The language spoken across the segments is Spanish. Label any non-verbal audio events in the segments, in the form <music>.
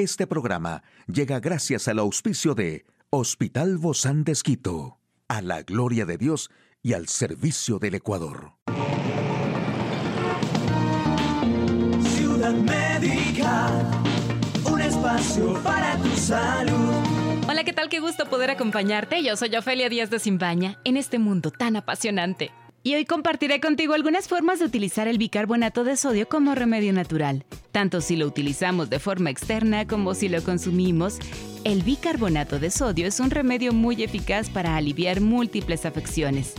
Este programa llega gracias al auspicio de Hospital Bozán de Esquito, a la gloria de Dios y al servicio del Ecuador. Ciudad Médica, un espacio para tu salud. Hola, ¿qué tal? Qué gusto poder acompañarte. Yo soy Ofelia Díaz de Simbaña en este mundo tan apasionante. Y hoy compartiré contigo algunas formas de utilizar el bicarbonato de sodio como remedio natural. Tanto si lo utilizamos de forma externa como si lo consumimos, el bicarbonato de sodio es un remedio muy eficaz para aliviar múltiples afecciones.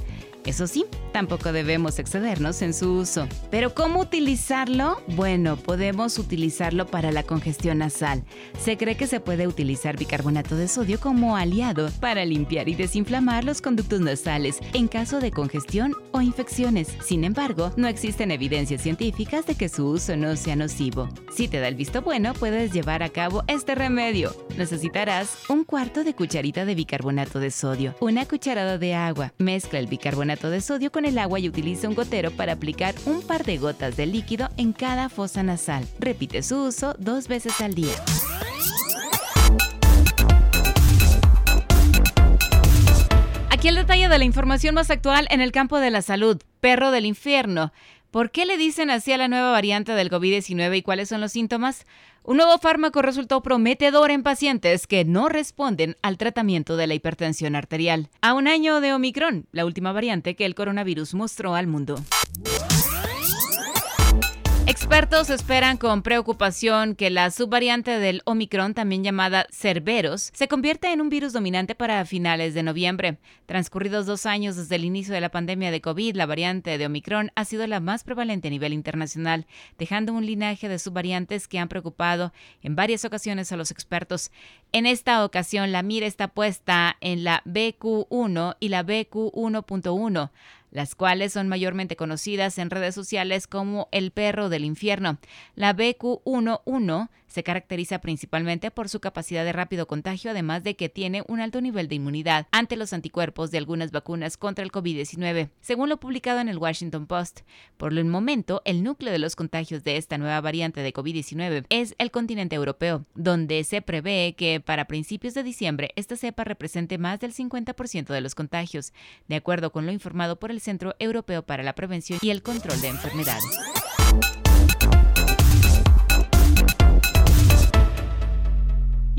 Eso sí, tampoco debemos excedernos en su uso. ¿Pero cómo utilizarlo? Bueno, podemos utilizarlo para la congestión nasal. Se cree que se puede utilizar bicarbonato de sodio como aliado para limpiar y desinflamar los conductos nasales en caso de congestión o infecciones. Sin embargo, no existen evidencias científicas de que su uso no sea nocivo. Si te da el visto bueno, puedes llevar a cabo este remedio. Necesitarás un cuarto de cucharita de bicarbonato de sodio, una cucharada de agua. Mezcla el bicarbonato de sodio con el agua y utiliza un gotero para aplicar un par de gotas de líquido en cada fosa nasal. Repite su uso dos veces al día. Aquí el detalle de la información más actual en el campo de la salud. Perro del infierno. ¿Por qué le dicen así a la nueva variante del COVID-19 y cuáles son los síntomas? Un nuevo fármaco resultó prometedor en pacientes que no responden al tratamiento de la hipertensión arterial. A un año de Omicron, la última variante que el coronavirus mostró al mundo. Expertos esperan con preocupación que la subvariante del Omicron, también llamada Cerberus, se convierta en un virus dominante para finales de noviembre. Transcurridos dos años desde el inicio de la pandemia de COVID, la variante de Omicron ha sido la más prevalente a nivel internacional, dejando un linaje de subvariantes que han preocupado en varias ocasiones a los expertos. En esta ocasión, la mira está puesta en la BQ1 y la BQ1.1 las cuales son mayormente conocidas en redes sociales como el perro del infierno. La BQ11 se caracteriza principalmente por su capacidad de rápido contagio, además de que tiene un alto nivel de inmunidad ante los anticuerpos de algunas vacunas contra el COVID-19, según lo publicado en el Washington Post. Por el momento, el núcleo de los contagios de esta nueva variante de COVID-19 es el continente europeo, donde se prevé que para principios de diciembre esta cepa represente más del 50% de los contagios, de acuerdo con lo informado por el Centro Europeo para la Prevención y el Control de Enfermedades.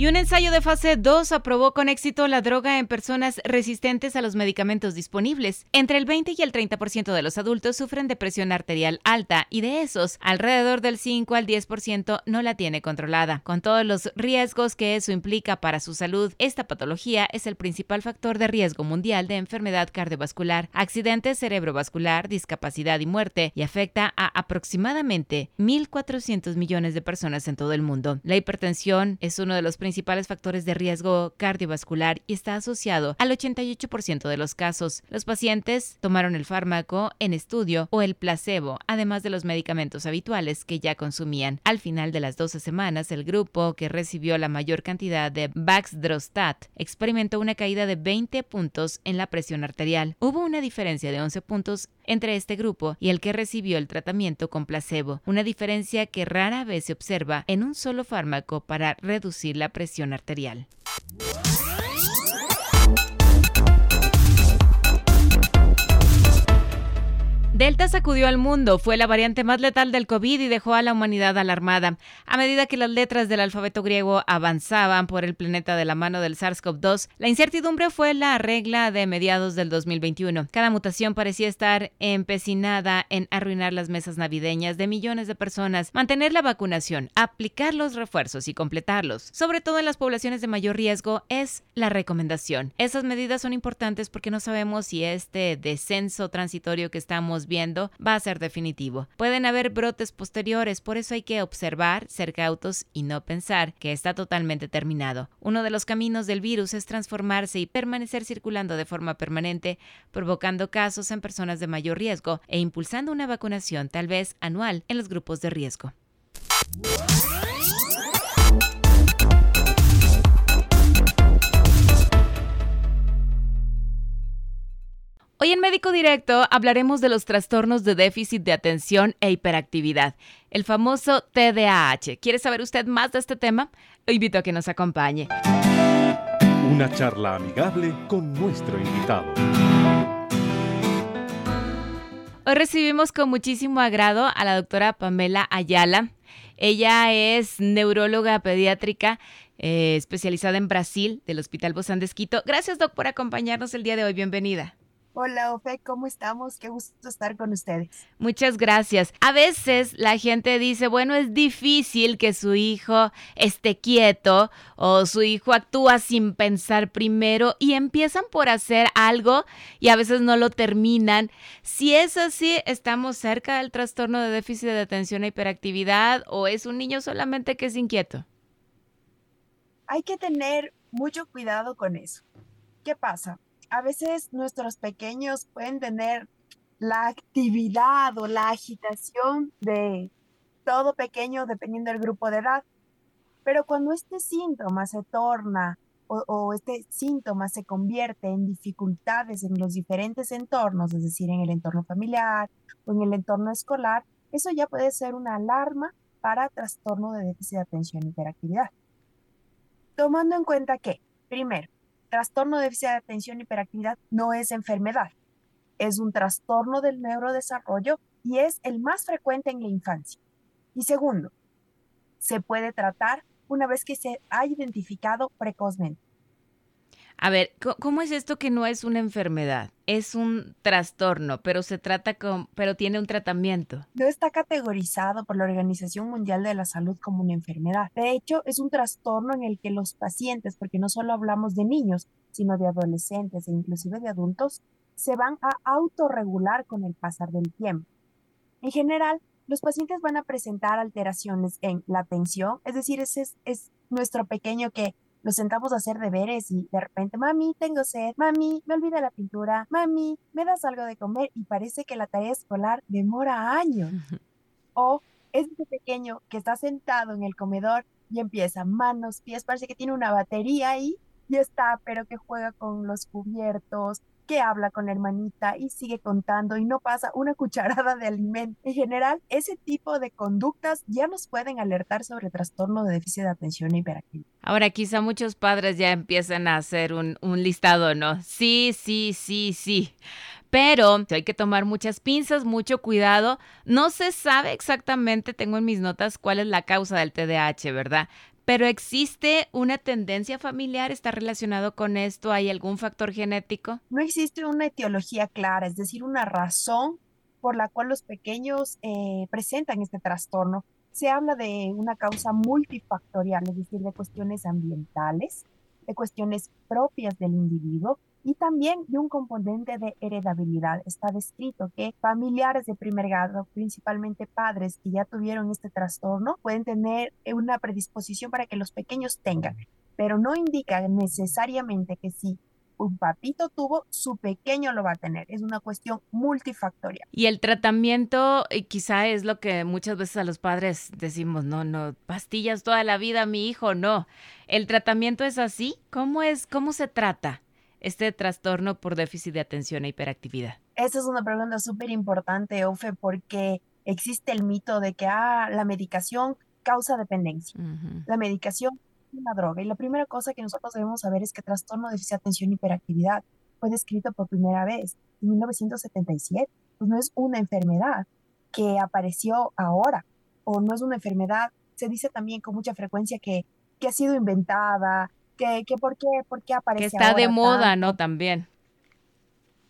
Y un ensayo de fase 2 aprobó con éxito la droga en personas resistentes a los medicamentos disponibles. Entre el 20 y el 30% de los adultos sufren de presión arterial alta y de esos, alrededor del 5 al 10% no la tiene controlada. Con todos los riesgos que eso implica para su salud, esta patología es el principal factor de riesgo mundial de enfermedad cardiovascular, accidente cerebrovascular, discapacidad y muerte y afecta a aproximadamente 1.400 millones de personas en todo el mundo. La hipertensión es uno de los principales principales factores de riesgo cardiovascular y está asociado al 88% de los casos. Los pacientes tomaron el fármaco en estudio o el placebo, además de los medicamentos habituales que ya consumían. Al final de las 12 semanas, el grupo que recibió la mayor cantidad de Baxdrostat experimentó una caída de 20 puntos en la presión arterial. Hubo una diferencia de 11 puntos entre este grupo y el que recibió el tratamiento con placebo, una diferencia que rara vez se observa en un solo fármaco para reducir la presión arterial. Delta sacudió al mundo, fue la variante más letal del COVID y dejó a la humanidad alarmada. A medida que las letras del alfabeto griego avanzaban por el planeta de la mano del SARS-CoV-2, la incertidumbre fue la regla de mediados del 2021. Cada mutación parecía estar empecinada en arruinar las mesas navideñas de millones de personas, mantener la vacunación, aplicar los refuerzos y completarlos, sobre todo en las poblaciones de mayor riesgo, es la recomendación. Esas medidas son importantes porque no sabemos si este descenso transitorio que estamos va a ser definitivo. Pueden haber brotes posteriores, por eso hay que observar, ser cautos y no pensar que está totalmente terminado. Uno de los caminos del virus es transformarse y permanecer circulando de forma permanente, provocando casos en personas de mayor riesgo e impulsando una vacunación tal vez anual en los grupos de riesgo. Hoy en Médico Directo hablaremos de los trastornos de déficit de atención e hiperactividad, el famoso TDAH. ¿Quiere saber usted más de este tema? Lo invito a que nos acompañe. Una charla amigable con nuestro invitado. Hoy recibimos con muchísimo agrado a la doctora Pamela Ayala. Ella es neuróloga pediátrica eh, especializada en Brasil del Hospital Bozán de Esquito. Gracias, doc, por acompañarnos el día de hoy. Bienvenida. Hola, Ofe, ¿cómo estamos? Qué gusto estar con ustedes. Muchas gracias. A veces la gente dice, bueno, es difícil que su hijo esté quieto o su hijo actúa sin pensar primero y empiezan por hacer algo y a veces no lo terminan. Si es así, ¿estamos cerca del trastorno de déficit de atención e hiperactividad o es un niño solamente que es inquieto? Hay que tener mucho cuidado con eso. ¿Qué pasa? A veces nuestros pequeños pueden tener la actividad o la agitación de todo pequeño dependiendo del grupo de edad. Pero cuando este síntoma se torna o, este síntoma se convierte en dificultades en los diferentes entornos, es decir, en el entorno familiar o en el entorno escolar, eso ya puede ser una alarma para trastorno de déficit de atención y hiperactividad. Tomando en cuenta que, primero, trastorno de déficit de atención y hiperactividad no es enfermedad, es un trastorno del neurodesarrollo y es el más frecuente en la infancia. Y segundo, se puede tratar una vez que se ha identificado precozmente. A ver, ¿cómo es esto que no es una enfermedad? Es un trastorno, pero se trata con, pero tiene un tratamiento. No está categorizado por la Organización Mundial de la Salud como una enfermedad. De hecho, es un trastorno en el que los pacientes, porque no solo hablamos de niños, sino de adolescentes e inclusive de adultos, se van a autorregular con el pasar del tiempo. En general, los pacientes van a presentar alteraciones en la atención, es decir, ese es, es nuestro pequeño que nos sentamos a hacer deberes y de repente, mami, tengo sed, mami, me olvida la pintura, mami, me das algo de comer y parece que la tarea escolar demora años. O es ese pequeño que está sentado en el comedor y empieza manos, pies, parece que tiene una batería ahí y está, pero que juega con los cubiertos, habla con la hermanita y sigue contando y no pasa una <laughs> cucharada de alimento. En general, ese tipo de conductas ya nos pueden alertar sobre trastorno de déficit de atención e hiperactividad. Ahora, quizá muchos padres ya empiezan a hacer un, un listado, ¿no? Sí, sí, sí, sí pero hay que tomar muchas pinzas, mucho cuidado. No se sabe exactamente, tengo en mis notas, cuál es la causa del TDAH, ¿verdad? Pero existe una tendencia familiar, está relacionado con esto, ¿hay algún factor genético? No existe una etiología clara, es decir, una razón por la cual los pequeños eh, presentan este trastorno. Se habla de una causa multifactorial, es decir, de cuestiones ambientales, de cuestiones propias del individuo y también de un componente de heredabilidad. Está descrito que familiares de primer grado, principalmente padres que ya tuvieron este trastorno, pueden tener una predisposición para que los pequeños tengan, pero no indica necesariamente que si un papito tuvo, su pequeño lo va a tener. Es una cuestión multifactorial. Y el tratamiento eh, quizá es lo que muchas veces a los padres decimos, no, no, pastillas toda la vida, mi hijo, no. ¿El tratamiento es así? ¿Cómo es? ¿Cómo se trata? Este trastorno por déficit de atención e hiperactividad? Esa es una pregunta súper importante, Ofe, porque existe el mito de que ah, la medicación causa dependencia. La medicación es una droga. Y la primera cosa que nosotros debemos saber es que trastorno de déficit de atención e hiperactividad fue descrito por primera vez en 1977. Pues no es una enfermedad que apareció ahora, o no es una enfermedad, se dice también con mucha frecuencia que, que ha sido inventada, que, que por, qué, por qué aparece. Que está de moda, ¿no? También.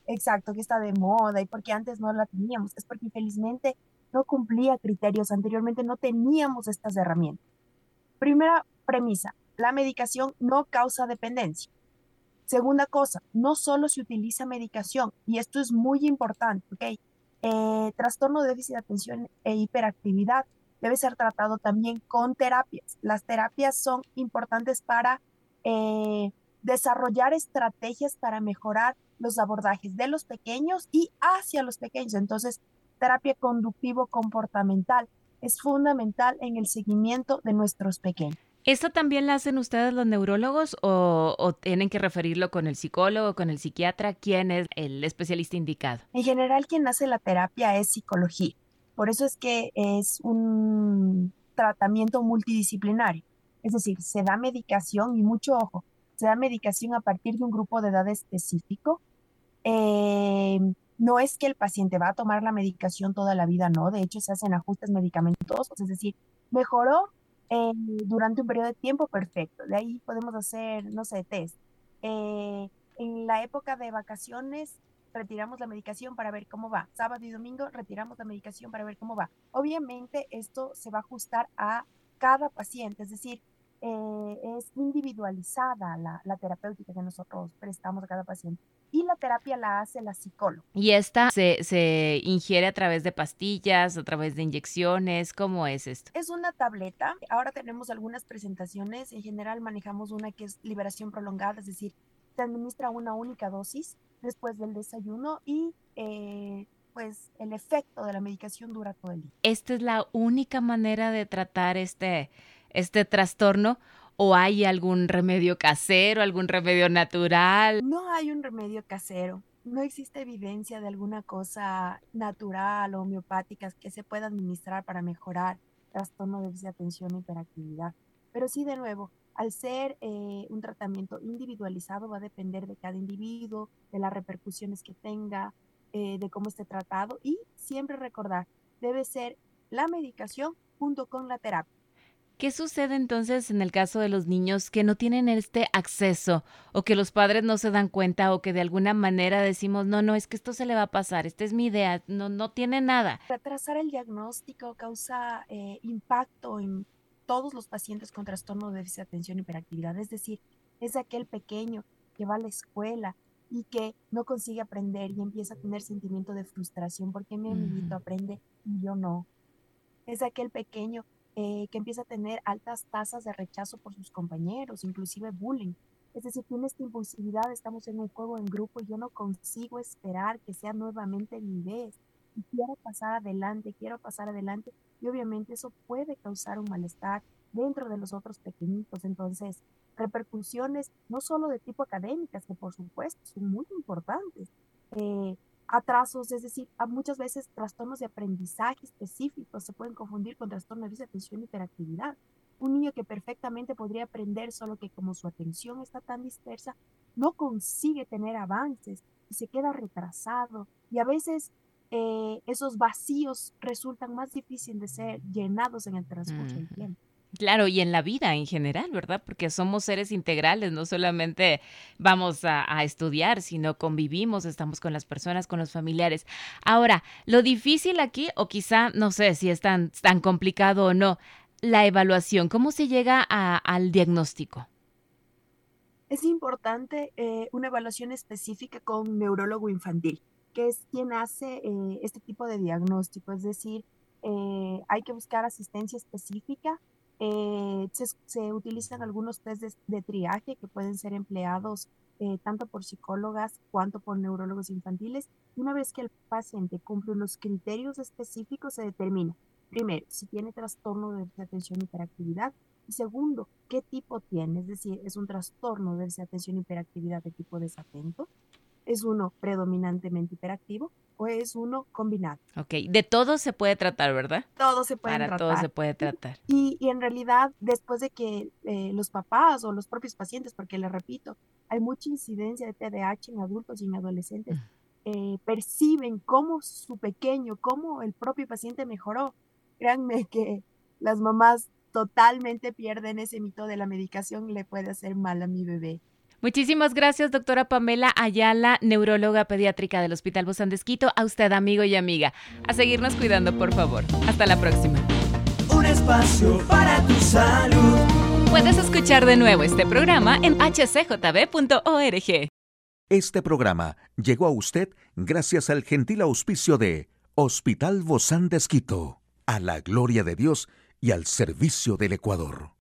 Exacto, que está de moda y porque antes no la teníamos. Es porque infelizmente no cumplía criterios. Anteriormente no teníamos estas herramientas. Primera premisa, la medicación no causa dependencia. Segunda cosa, no solo se utiliza medicación, y esto es muy importante, ¿ok? Eh, trastorno de déficit de atención e hiperactividad debe ser tratado también con terapias. Las terapias son importantes para eh, desarrollar estrategias para mejorar los abordajes de los pequeños y hacia los pequeños. Entonces, terapia conductivo comportamental es fundamental en el seguimiento de nuestros pequeños. ¿Esto también lo hacen ustedes los neurólogos o, o, tienen que referirlo con el psicólogo, con el psiquiatra? ¿Quién es el especialista indicado? En general, quien hace la terapia es psicología. Por eso es que es un tratamiento multidisciplinario. Es decir, se da medicación y mucho ojo, se da medicación a partir de un grupo de edad específico. Eh, no es que el paciente va a tomar la medicación toda la vida, no. De hecho, se hacen ajustes medicamentosos, es decir, mejoró eh, durante un periodo de tiempo perfecto. De ahí podemos hacer, no sé, test. Eh, en la época de vacaciones retiramos la medicación para ver cómo va. Sábado y domingo retiramos la medicación para ver cómo va. Obviamente esto se va a ajustar a cada paciente, es decir, eh, es individualizada la, la, terapéutica que nosotros prestamos a cada paciente. Y la terapia la hace la psicóloga. ¿Y esta se, se, ingiere a través de pastillas, a través de inyecciones? ¿Cómo es esto? Es una tableta. Ahora tenemos algunas presentaciones. En general manejamos una que es liberación prolongada, es decir, se administra una única dosis después del desayuno y eh, pues el efecto de la medicación dura todo el día. ¿Esta es la única manera de tratar este, este trastorno o hay algún remedio casero, algún remedio natural? No hay un remedio casero. No existe evidencia de alguna cosa natural o homeopática que se pueda administrar para mejorar trastorno de atención e hiperactividad. Pero sí, de nuevo, al ser eh, un tratamiento individualizado va a depender de cada individuo, de las repercusiones que tenga, eh, de cómo esté tratado y siempre recordar, debe ser la medicación junto con la terapia. ¿Qué sucede entonces en el caso de los niños que no tienen este acceso o que los padres no se dan cuenta o que de alguna manera decimos, no, no, es que esto se le va a pasar, esta es mi idea, no, no tiene nada? Retrasar el diagnóstico causa eh, impacto en todos los pacientes con trastorno de déficit de atención y hiperactividad, es decir, es aquel pequeño que va a la escuela y que no consigue aprender y empieza a tener sentimiento de frustración porque mi amiguito aprende y yo no. Es aquel pequeño eh, que empieza a tener altas tasas de rechazo por sus compañeros, inclusive bullying. Es decir, tiene esta impulsividad, estamos en un juego en grupo y yo no consigo esperar que sea nuevamente mi vez. Y quiero pasar adelante, quiero pasar adelante. Y obviamente eso puede causar un malestar dentro de los otros pequeñitos. Entonces, repercusiones no solo de tipo académicas, que por supuesto son muy importantes, eh, atrasos, es decir, muchas veces trastornos de aprendizaje específicos se pueden confundir con trastornos de atención y hiperactividad. Un niño que perfectamente podría aprender, solo que como su atención está tan dispersa, no consigue tener avances y se queda retrasado. Y a veces eh, esos vacíos resultan más difíciles de ser llenados en el transcurso del tiempo. Claro, y en la vida en general, ¿verdad? Porque somos seres integrales, no solamente vamos a, estudiar, sino convivimos, estamos con las personas, con los familiares. Ahora, lo difícil aquí, o quizá, no sé si es tan, tan complicado o no, la evaluación, ¿cómo se llega a, al diagnóstico? Es importante eh, una evaluación específica con neurólogo infantil, que es quien hace eh, este tipo de diagnóstico, es decir, eh, hay que buscar asistencia específica eh, se, utilizan algunos test de, de, triaje que pueden ser empleados eh, tanto por psicólogas cuanto por neurólogos infantiles. Una vez que el paciente cumple los criterios específicos, se determina, primero, si tiene trastorno de atención y hiperactividad, y segundo, qué tipo tiene, es decir, es un trastorno de atención y hiperactividad de tipo desatento, es uno predominantemente hiperactivo o es uno combinado. Ok, de todo se puede tratar, ¿verdad? Todo se puede Para tratar. todo se puede tratar. Y, y en realidad, después de que eh, los papás o los propios pacientes, porque les repito, hay mucha incidencia de TDAH en adultos y en adolescentes, eh, perciben cómo su pequeño, cómo el propio paciente mejoró. Créanme <laughs> que las mamás totalmente pierden ese mito de la medicación le puede hacer mal a mi bebé. Muchísimas gracias, doctora Pamela Ayala, neuróloga pediátrica del Hospital Bozán de Esquito. A usted, amigo y amiga. A seguirnos cuidando, por favor. Hasta la próxima. Un espacio para tu salud. Puedes escuchar de nuevo este programa en hcjb.org. Este programa llegó a usted gracias al gentil auspicio de Hospital Bozán de Esquito. A la gloria de Dios y al servicio del Ecuador.